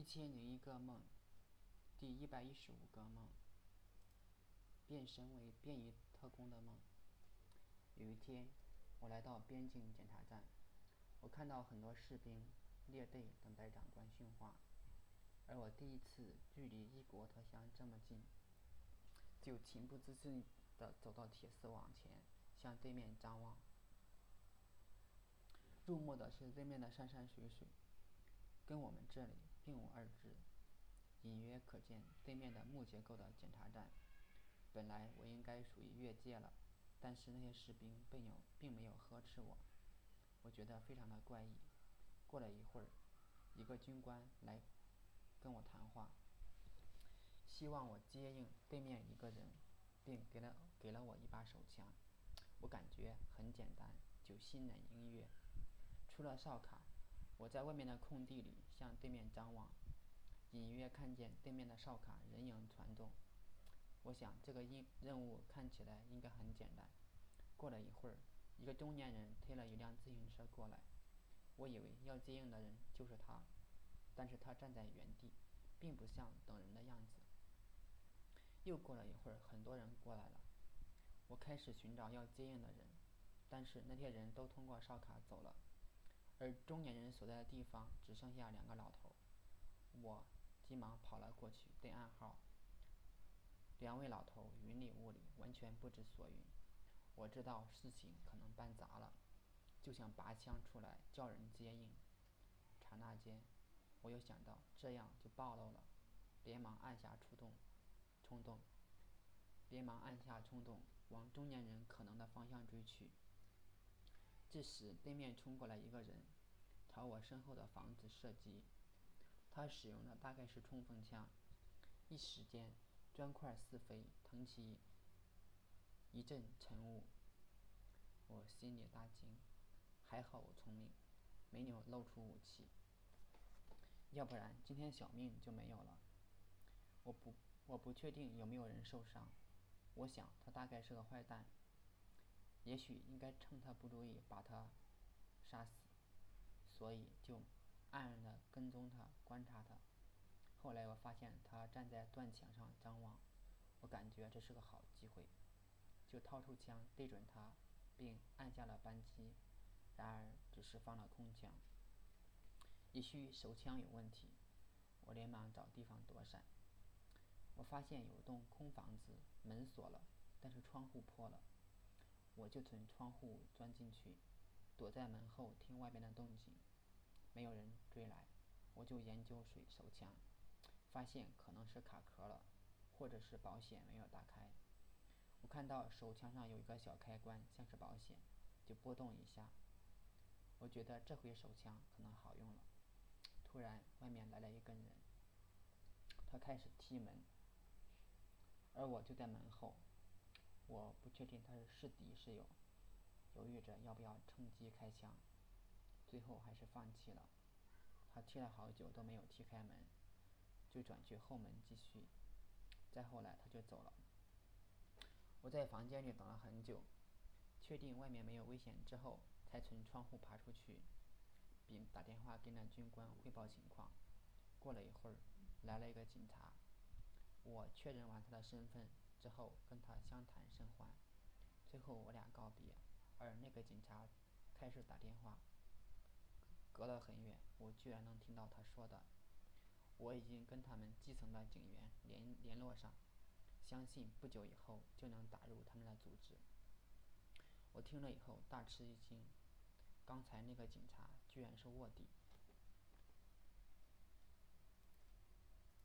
一千零一个梦，第一百一十五个梦，变身为便衣特工的梦。有一天，我来到边境检查站，我看到很多士兵列队等待长官训话，而我第一次距离异国他乡这么近，就情不自禁地走到铁丝网前，向对面张望。入目的是对面的山山水水，跟我们这里并无二致。隐约可见对面的木结构的检查站。本来我应该属于越界了，但是那些士兵并没有并没有呵斥我，我觉得非常的怪异。过了一会儿，一个军官来跟我谈话，希望我接应对面一个人，并给了给了我一把手枪。我感觉很简单，就新人音乐。出了哨卡，我在外面的空地里向对面张望，隐约看见对面的哨卡人影攒动。我想这个任任务看起来应该很简单。过了一会儿，一个中年人推了一辆自行车过来，我以为要接应的人就是他，但是他站在原地，并不像等人的样子。又过了一会儿，很多人过来了，我开始寻找要接应的人，但是那些人都通过哨卡走了。而中年人所在的地方只剩下两个老头，我急忙跑了过去对暗号。两位老头云里雾里，完全不知所云。我知道事情可能办砸了，就想拔枪出来叫人接应。刹那间，我又想到这样就暴露了，连忙按下触动，冲动，连忙按下冲动，往中年人可能的方向追去。这时，对面冲过来一个人，朝我身后的房子射击。他使用的大概是冲锋枪，一时间，砖块四飞，腾起一阵尘雾。我心里大惊，还好我聪明，没有露出武器，要不然今天小命就没有了。我不，我不确定有没有人受伤。我想他大概是个坏蛋。也许应该趁他不注意把他杀死，所以就暗暗地跟踪他，观察他。后来我发现他站在断墙上张望，我感觉这是个好机会，就掏出枪对准他，并按下了扳机。然而只是放了空枪。也许手枪有问题，我连忙找地方躲闪。我发现有栋空房子，门锁了，但是窗户破了。我就从窗户钻进去，躲在门后听外边的动静。没有人追来，我就研究水手枪，发现可能是卡壳了，或者是保险没有打开。我看到手枪上有一个小开关，像是保险，就拨动一下。我觉得这回手枪可能好用了。突然，外面来了一个人，他开始踢门，而我就在门后。我不确定他是是敌是友，犹豫着要不要趁机开枪，最后还是放弃了。他踢了好久都没有踢开门，就转去后门继续。再后来他就走了。我在房间里等了很久，确定外面没有危险之后，才从窗户爬出去，并打电话给那军官汇报情况。过了一会儿，来了一个警察，我确认完他的身份。之后跟他相谈甚欢，最后我俩告别，而那个警察开始打电话，隔了很远，我居然能听到他说的：“我已经跟他们基层的警员联联络上，相信不久以后就能打入他们的组织。”我听了以后大吃一惊，刚才那个警察居然是卧底。